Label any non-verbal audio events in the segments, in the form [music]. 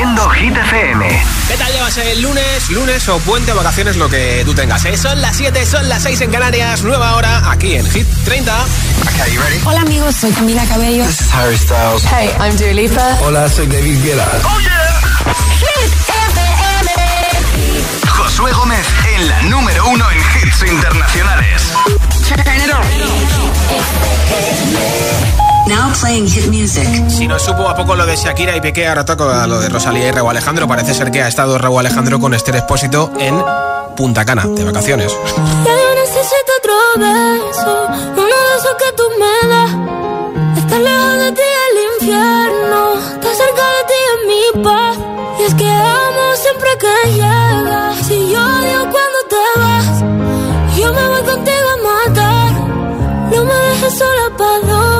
Haciendo Hit FM. ¿Qué tal llevas el lunes, lunes o puente vacaciones, lo que tú tengas? ¿eh? Son las 7, son las 6 en Canarias, nueva hora aquí en Hit 30. Okay, you ready? Hola amigos, soy Camila Cabello. This is Harry Styles. Hey, I'm Dua Lipa. Hola, soy David Guetta. ¡Oh, yeah! Hit FM. Josué Gómez en la número uno en hits internacionales. Now playing hit music. Si no supo a poco lo de Shakira y Piqué, ahora toca lo de Rosalía y Raúl Alejandro. Parece ser que ha estado Raúl Alejandro con Esther Expósito en Punta Cana, de vacaciones. Ya yo necesito otro beso, uno de esos que tú me das. Estar lejos de ti el infierno, estar cerca de ti es mi paz. Y es que amo siempre que llegas. Si yo odio cuando te vas, yo me voy contigo a matar. No me dejes sola, ¿pa'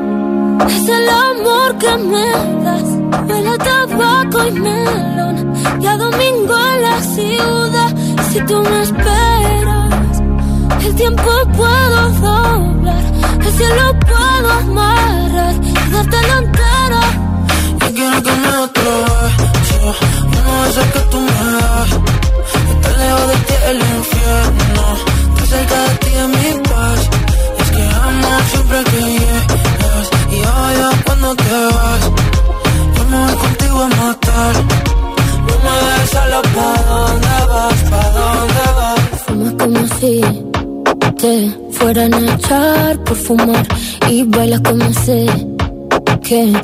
es el amor que me das. Huele a tabaco y melón. Y a domingo en la ciudad. Si tú me esperas, el tiempo puedo doblar.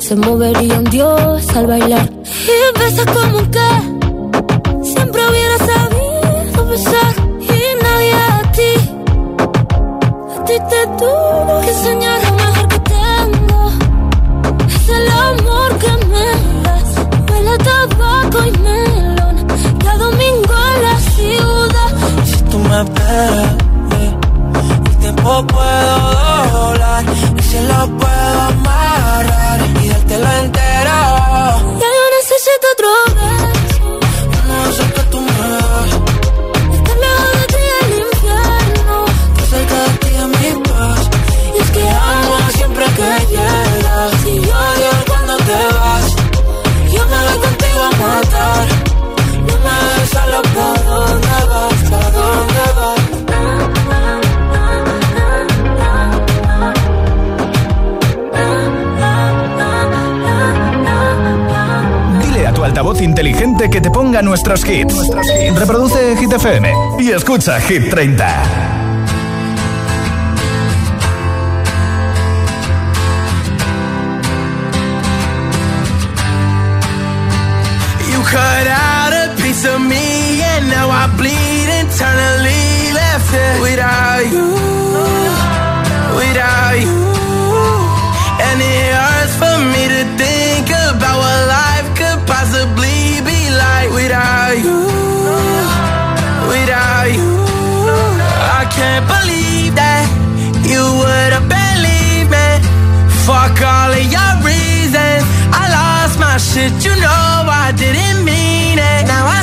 Se movería un dios al bailar. Hits. Reproduce Hit FM y escucha Hit 30. You cut out a piece of me and now I bleed internally left it without you, shit, you know I didn't mean it. Now I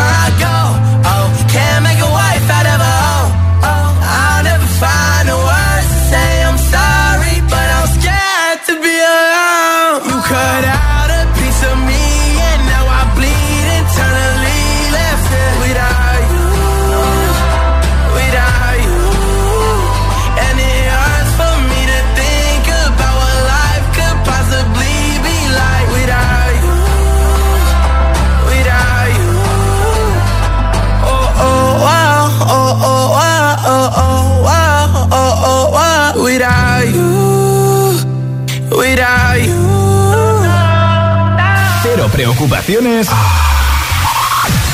preocupaciones.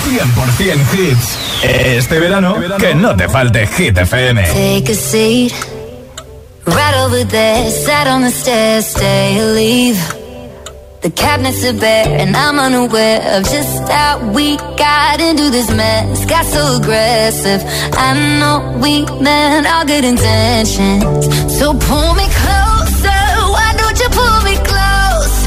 100% hits. Este verano, que no te falte Hit FM. Take a seat. Right over there, sat on the stairs, stay or leave. The cabinets are bare, and I'm unaware of just how we got into this mess. Got so aggressive. I know we meant all good intentions. So pull me closer. Why don't you pull me close?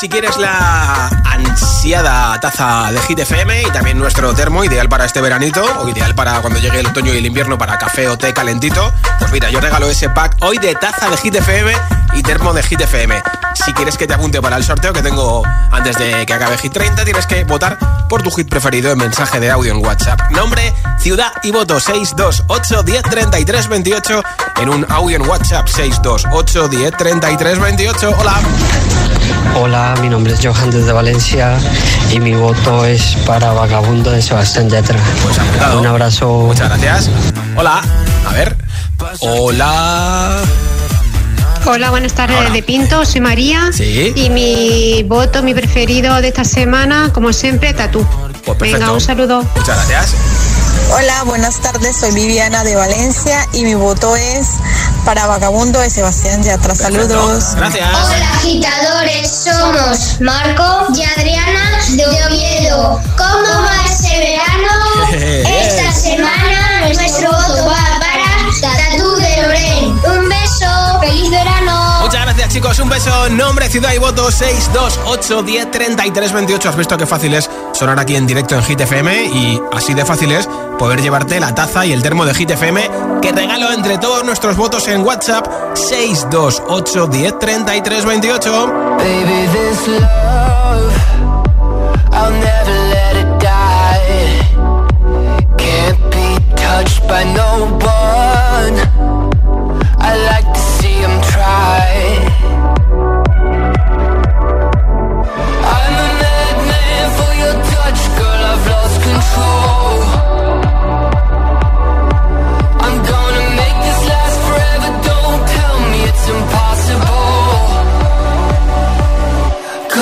Si quieres la ansiada taza de Hit FM y también nuestro termo ideal para este veranito o ideal para cuando llegue el otoño y el invierno para café o té calentito. Pues mira, yo regalo ese pack hoy de taza de Hit FM y termo de Hit FM. Si quieres que te apunte para el sorteo que tengo antes de que acabe Hit 30, tienes que votar por tu hit preferido en mensaje de audio en WhatsApp. Nombre, ciudad y voto 628 10 33 28 en un audio en WhatsApp 628 10 33 28. Hola. Hola, mi nombre es Johan desde Valencia y mi voto es para Vagabundo de Sebastián Yatra. Pues. Un abrazo. Muchas gracias. Hola. A ver. Hola. Hola, buenas tardes Hola. de Pinto, soy María. Sí. Y mi voto, mi preferido de esta semana, como siempre, Tatú. Pues. Venga, un saludo. Muchas gracias. Hola, buenas tardes, soy Viviana de Valencia y mi voto es para Vagabundo de Sebastián Yatra. Saludos. Gracias. Hola agitadores, somos Marco y Adriana de Oviedo. ¿Cómo va ese verano? [laughs] Esta semana nuestro voto va para Tatú de Loren. Un beso, feliz verano. Muchas gracias chicos, un beso, nombre, ciudad y voto 628 10 33 28. Has visto qué fácil es sonar aquí en directo en Hit FM y así de fácil es poder llevarte la taza y el termo de Hit FM que regalo entre todos nuestros votos en WhatsApp 628 10 33 28. Baby, this love, I'll never let it die. Can't be touched by no one. I like to see them try.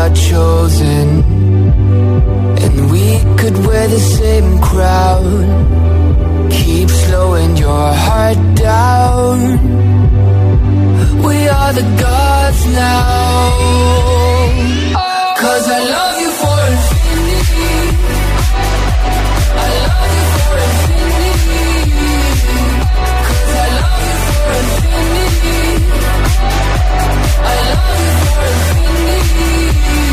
Are chosen And we could wear the same crown Keep slowing your heart down We are the gods now Cause I love you for infinity. I love you for infinity. Cause I love you for infinity. I love you for infinity me.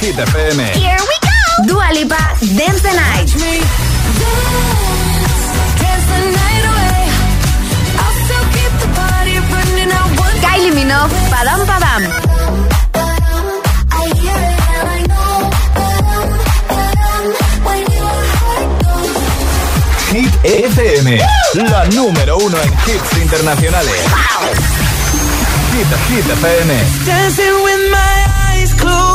Hit FM. Here we go. Dua Lipa, Dance the Night. Kylie Minogue, Padam Padam. Hit FM, la número uno en hits internacionales. Hit, Hit FM. Dancing with my eyes closed.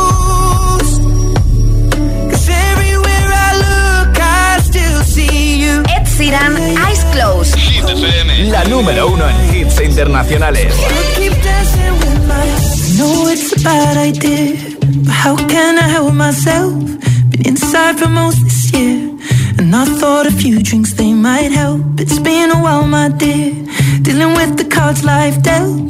Sheeran, Eyes Closed. Hit FM. La número uno en hits internacionales. No, it's a bad idea, but how can I help myself? Been inside for most this year, and I thought a few drinks they might help. It's been a while, my dear, dealing with the cards life dealt.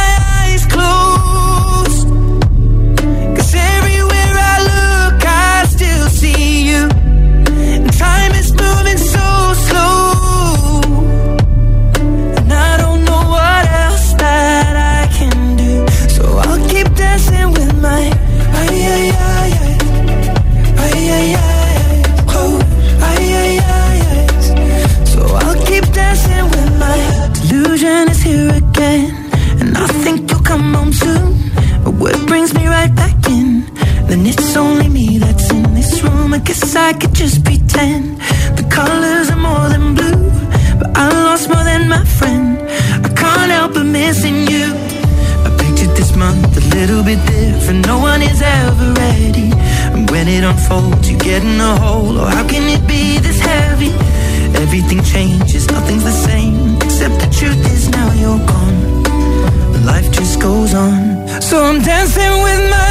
unfolds, you get in a hole. Oh, how can it be this heavy? Everything changes, nothing's the same. Except the truth is now you're gone. Life just goes on. So I'm dancing with my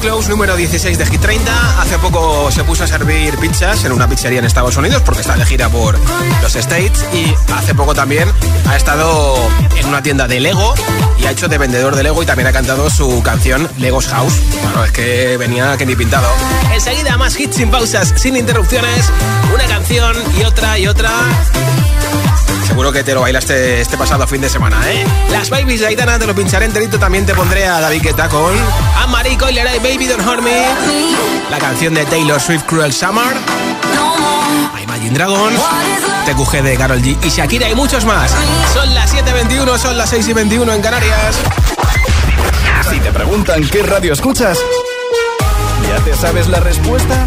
Close número 16 de Hit 30. Hace poco se puso a servir pizzas en una pizzería en Estados Unidos porque está de gira por los States y hace poco también ha estado en una tienda de Lego y ha hecho de vendedor de Lego y también ha cantado su canción Legos House. Bueno, es que venía que ni pintado. Enseguida más hits sin pausas, sin interrupciones, una canción y otra y otra Seguro que te lo bailaste este pasado fin de semana, ¿eh? Las Babies de Aitana te lo pincharé enterito. También te pondré a David Guetta con Anne-Marie y Baby Don't. La canción de Taylor Swift Cruel Summer. Imagine Dragon. TQG de Carol G. Y Shakira y muchos más. Son las 7.21, son las 6.21 en Canarias. Si te preguntan qué radio escuchas, ¿ya te sabes la respuesta?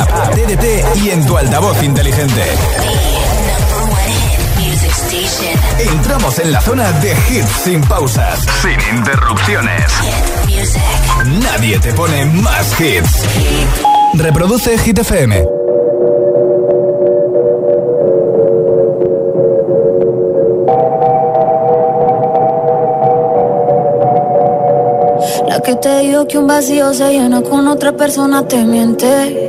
App, TDT y en tu altavoz inteligente. Entramos en la zona de hits sin pausas, sin interrupciones. Nadie te pone más hits. Reproduce Hit FM. que te digo que un vacío se llena con otra persona te miente.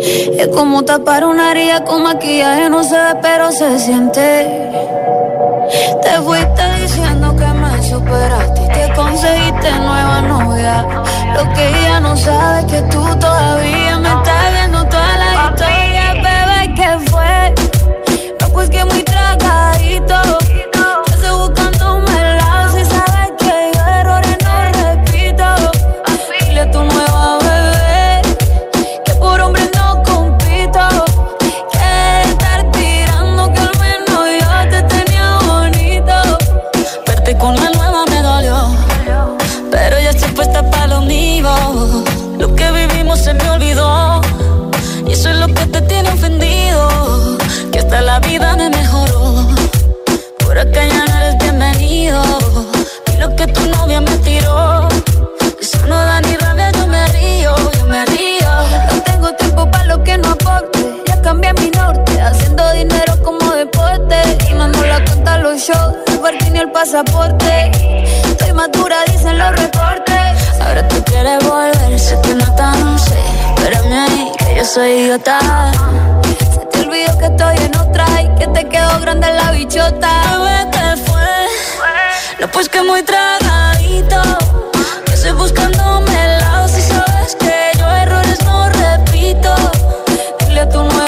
Es como tapar una herida con maquillaje, no se ve, pero se siente. Te fuiste diciendo que me superaste y que conseguiste nueva novia. Lo que ella no sabe es que tú todavía pasaporte. Estoy madura, dicen los reportes. Ahora tú quieres volver, se te nota, no sé. Espérame ahí, que yo soy idiota. Se te olvidó que estoy en otra y que te quedó grande la bichota. Bebé, ¿qué fue? No, pues que muy tragadito. Que estoy buscándome el lado si sabes que yo errores no repito. Dile a tu nueva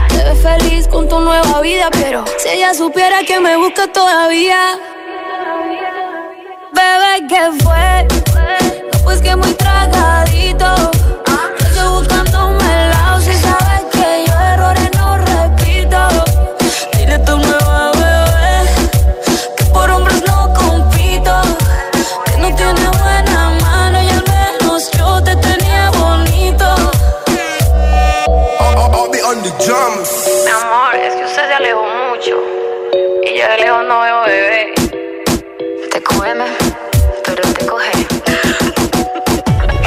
Te ves feliz con tu nueva vida, pero si ella supiera que me busca todavía. Bebé, ¿qué fue? No, pues que muy tragadito. Mi amor, es que usted se alejó mucho. Y yo de lejos no veo bebé. Te come, pero te coge.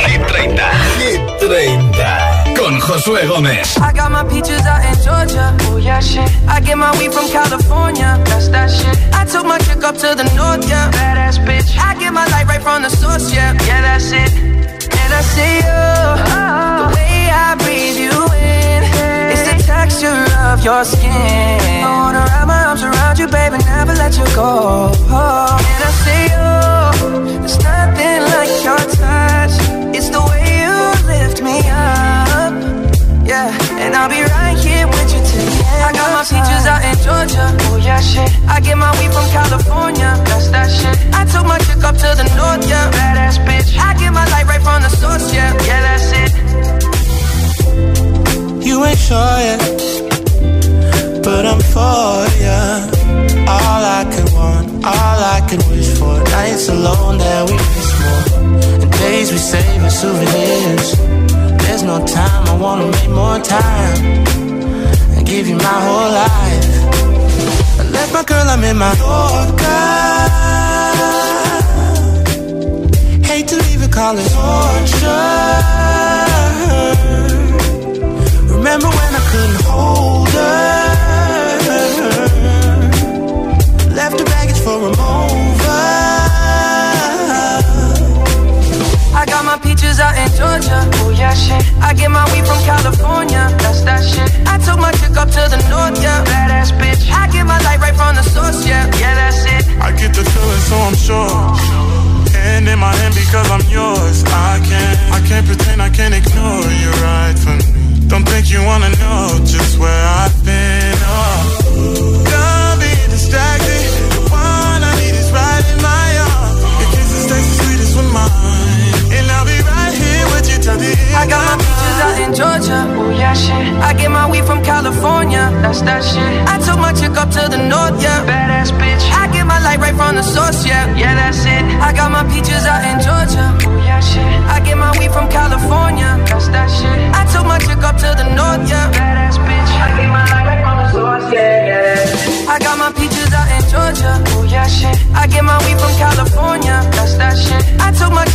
Hit 30. Hit 30. Con Josué Gómez. I got my peaches out in Georgia. Oh yeah, shit. I get my weed from California. That's that shit. I took my chick up to the north, yeah. Badass bitch. I get my light right from the source, yeah. Yeah, that's it. And I see you. The way I breathe you texture of your skin. I wanna wrap my arms around you, baby, never let you go.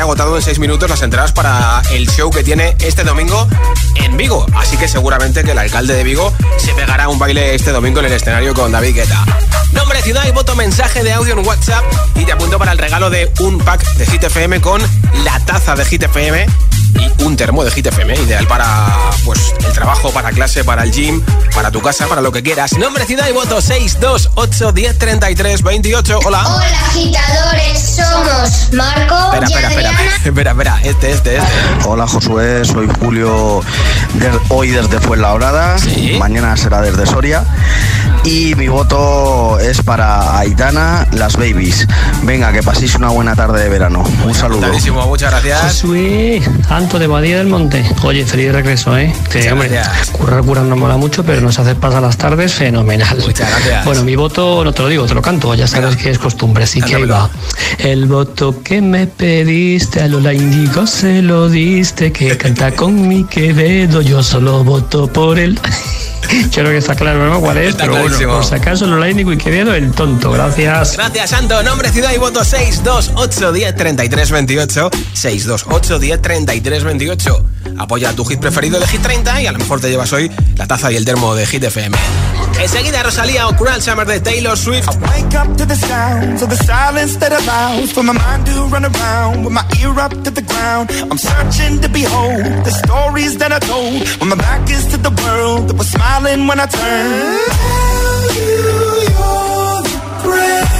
Agotado en 6 minutos las entradas para el show que tiene este domingo en Vigo. Así que seguramente que el alcalde de Vigo se pegará un baile este domingo en el escenario con David Guetta. Nombre, ciudad y voto mensaje de audio en WhatsApp y te apunto para el regalo de un pack de Hit FM con la taza de Hit FM y un termo de Hit FM, ideal para pues el trabajo, para clase, para el gym, para tu casa, para lo que quieras. Nombre, ciudad y voto 628 10 33 28. Hola. Hola, agitadores. Somos Marco espera, y espera, espera, Adriana. [laughs] espera, espera, este, este, este. Hola Josué, soy Julio, de- hoy desde Fuenlabrada, mañana será desde Soria y mi voto es para Aitana, las babies. Venga, que paséis una buena tarde de verano. Un saludo. Muchas gracias. Josué, Anto de Badía del Monte. Oye, feliz regreso, ¿eh? Que, hombre, currar, currar no mola mucho, pero nos hace pasar las tardes fenomenal. Muchas gracias. Bueno, mi voto, no te lo digo, te lo canto, ya sabes que es costumbre, así que ahí va. El voto que me pediste a Lola Indigo se lo diste, que canta [laughs] con mi Quevedo, yo solo voto por él. [laughs] Yo creo que está claro, ¿no? ¿Cuál es? Está pero bueno, por si acaso Indigo y Quevedo, el tonto. Gracias. Gracias, Santo. Nombre, ciudad y voto 628 10 33 28. 628 10 33 28. Apoya tu hit preferido de Hit 30 y a lo mejor te llevas hoy la taza y el termo de Hit FM. Enseguida Rosalía o Cruel Summer de Taylor Swift. Wake up to the sounds of the silence that allows for my mind to run around with my ear up to the ground. I'm searching to behold the stories that I told when my back is to the world that was smiling when I turned. Tell you you're the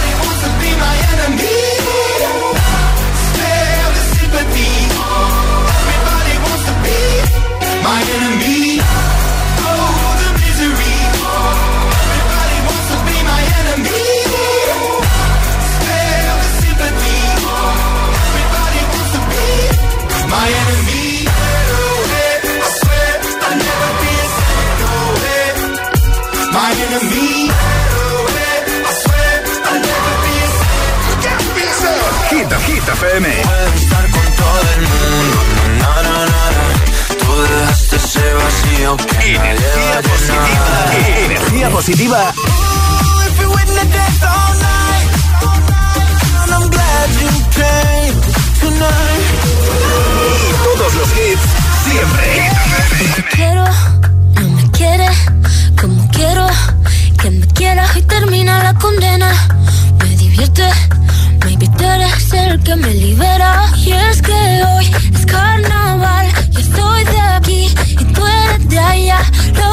Tonight. Y todos los hits siempre. Quiero, no me quiere como quiero que me quieras y termina la condena. Me divierte, maybe tú eres el que me libera. Y es que hoy es carnaval, yo estoy de aquí y tú eres de allá. Lo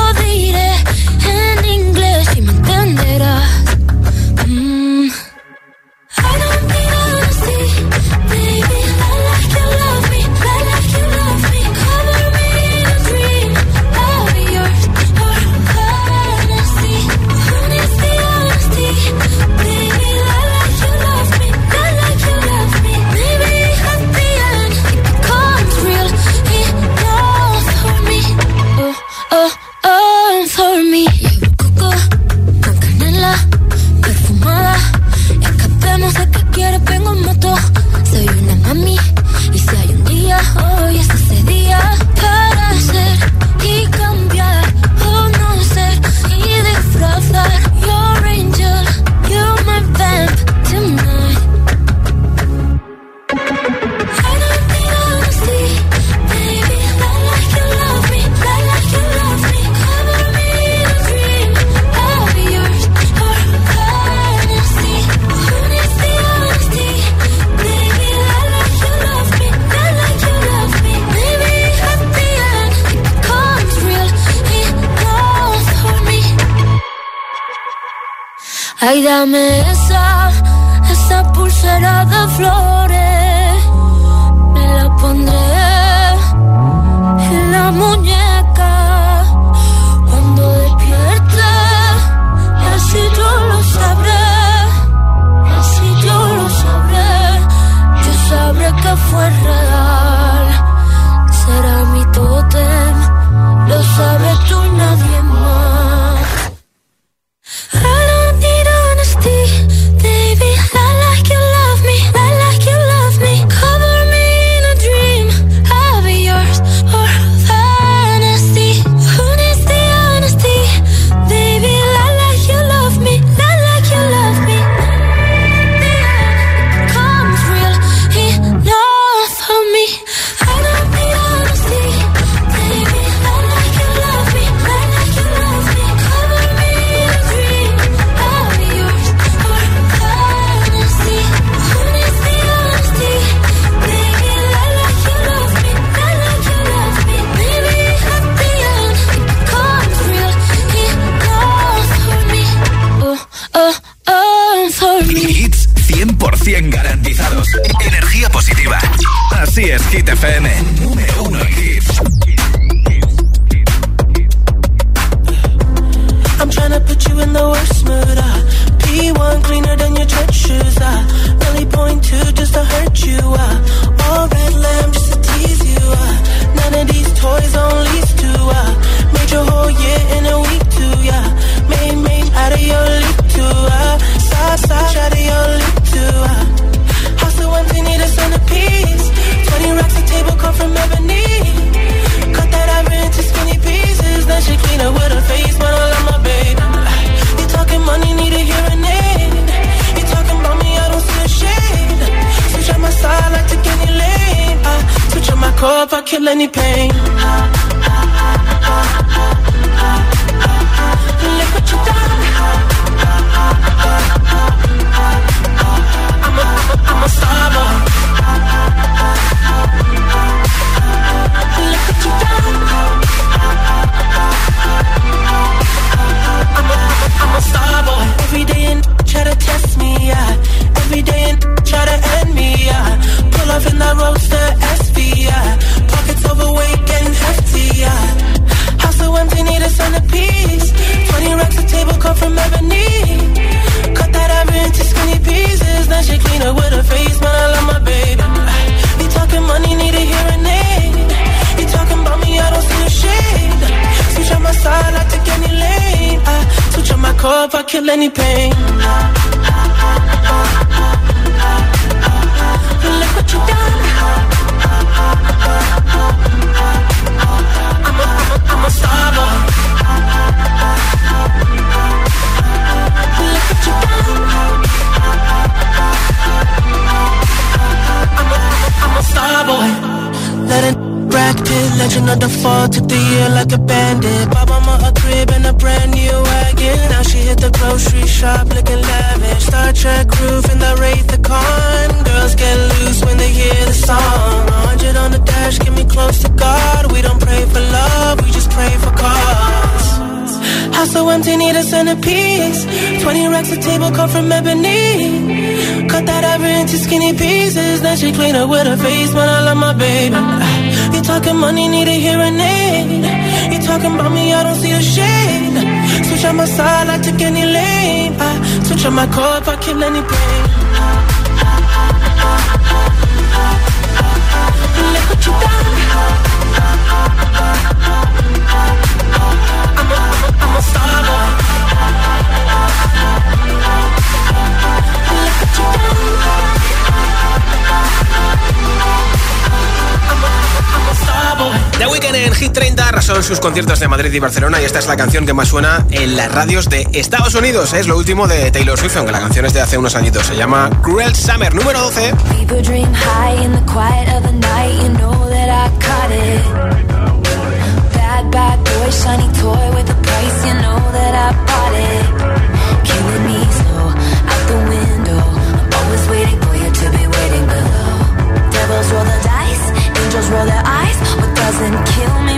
test me, yeah. Every day and try to end me, yeah. Pull off in that roadster SV, yeah. Pockets overweight, getting hefty, yeah. House so empty, need a centerpiece. 20 racks a table come from ebony. Cut that ivory into skinny pieces. Then she clean up with her face, man, I love my baby. You talking money, need a hearing aid. You talking about me, I don't see a shade. Switch on my side, I take any lane. I switch on my core if I kill any pain. Look what you done. I'm a, I'm a, I'm a star boy. Look what you. I'm a, I'm a star boy. Let it legend of the fall, took the year like a bandit. A crib and a brand new wagon. Now she hit the grocery shop looking lavish. Star Trek roof in the Wraith the Con. Girls get loose when they hear the song. 100 on the dash, get me close to God. We don't pray for love, we just pray for cause. House so empty, need a centerpiece. 20 racks a table come from ebony. Cut that ivory into skinny pieces. Then she clean up with her face, man, I love my baby. You talking money, need a hearing aid. You talking about me, I don't see a shade. Switch on my side, I take any lane. I switch on my core if I kill any. The Weeknd en Hit 30 arrasó en sus conciertos de Madrid y Barcelona y esta es la canción que más suena en las radios de Estados Unidos. Es lo último de Taylor Swift, aunque la canción es de hace unos añitos. Se llama Cruel Summer, número 12. People dream high in the quiet of the night. You know that I caught it. Bad, bad boy, shiny toy with a price. You know that I bought it. Killing me slow out the window. I'm always waiting for you to be waiting below. Devils roll the dice, angels roll their eyes. What doesn't kill me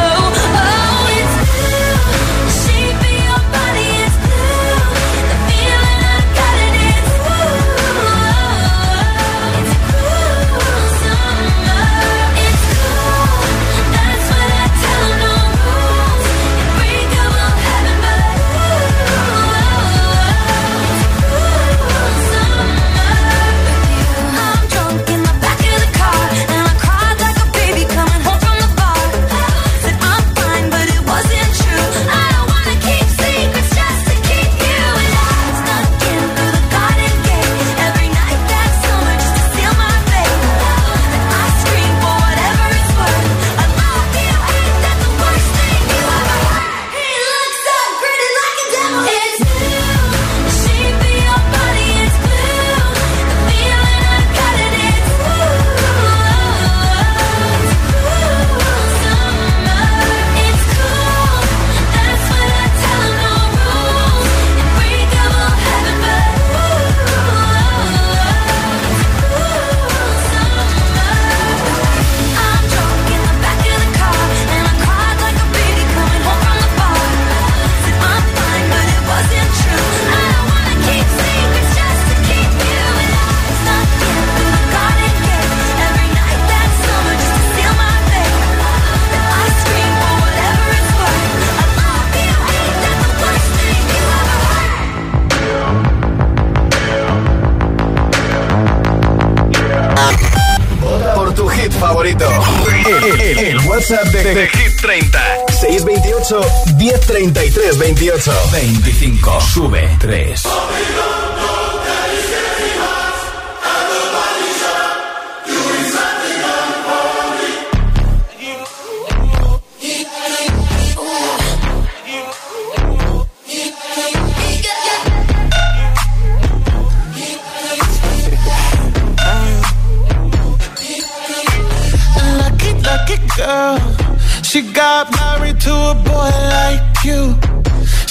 25. Sube 3. girl. She got married to a boy like you.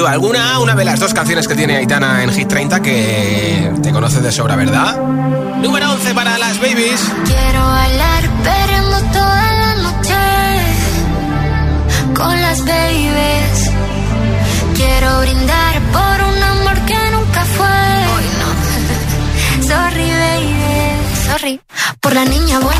duda alguna, una de las dos canciones que tiene Aitana en Hit 30 que te conoces de sobra, ¿verdad? Número 11 para las babies. Quiero bailar perreando toda la noche con las babies. Quiero brindar por un amor que nunca fue. Hoy no. [laughs] sorry, baby, sorry. Por la niña buena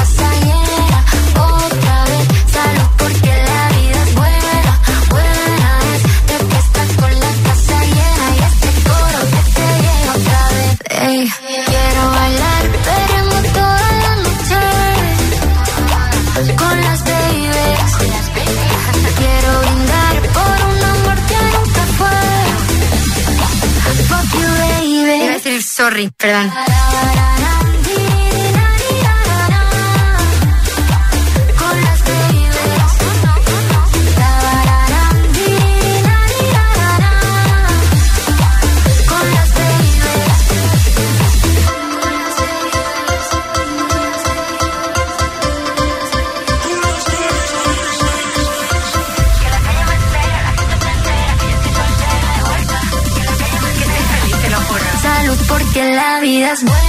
Perdón. That's what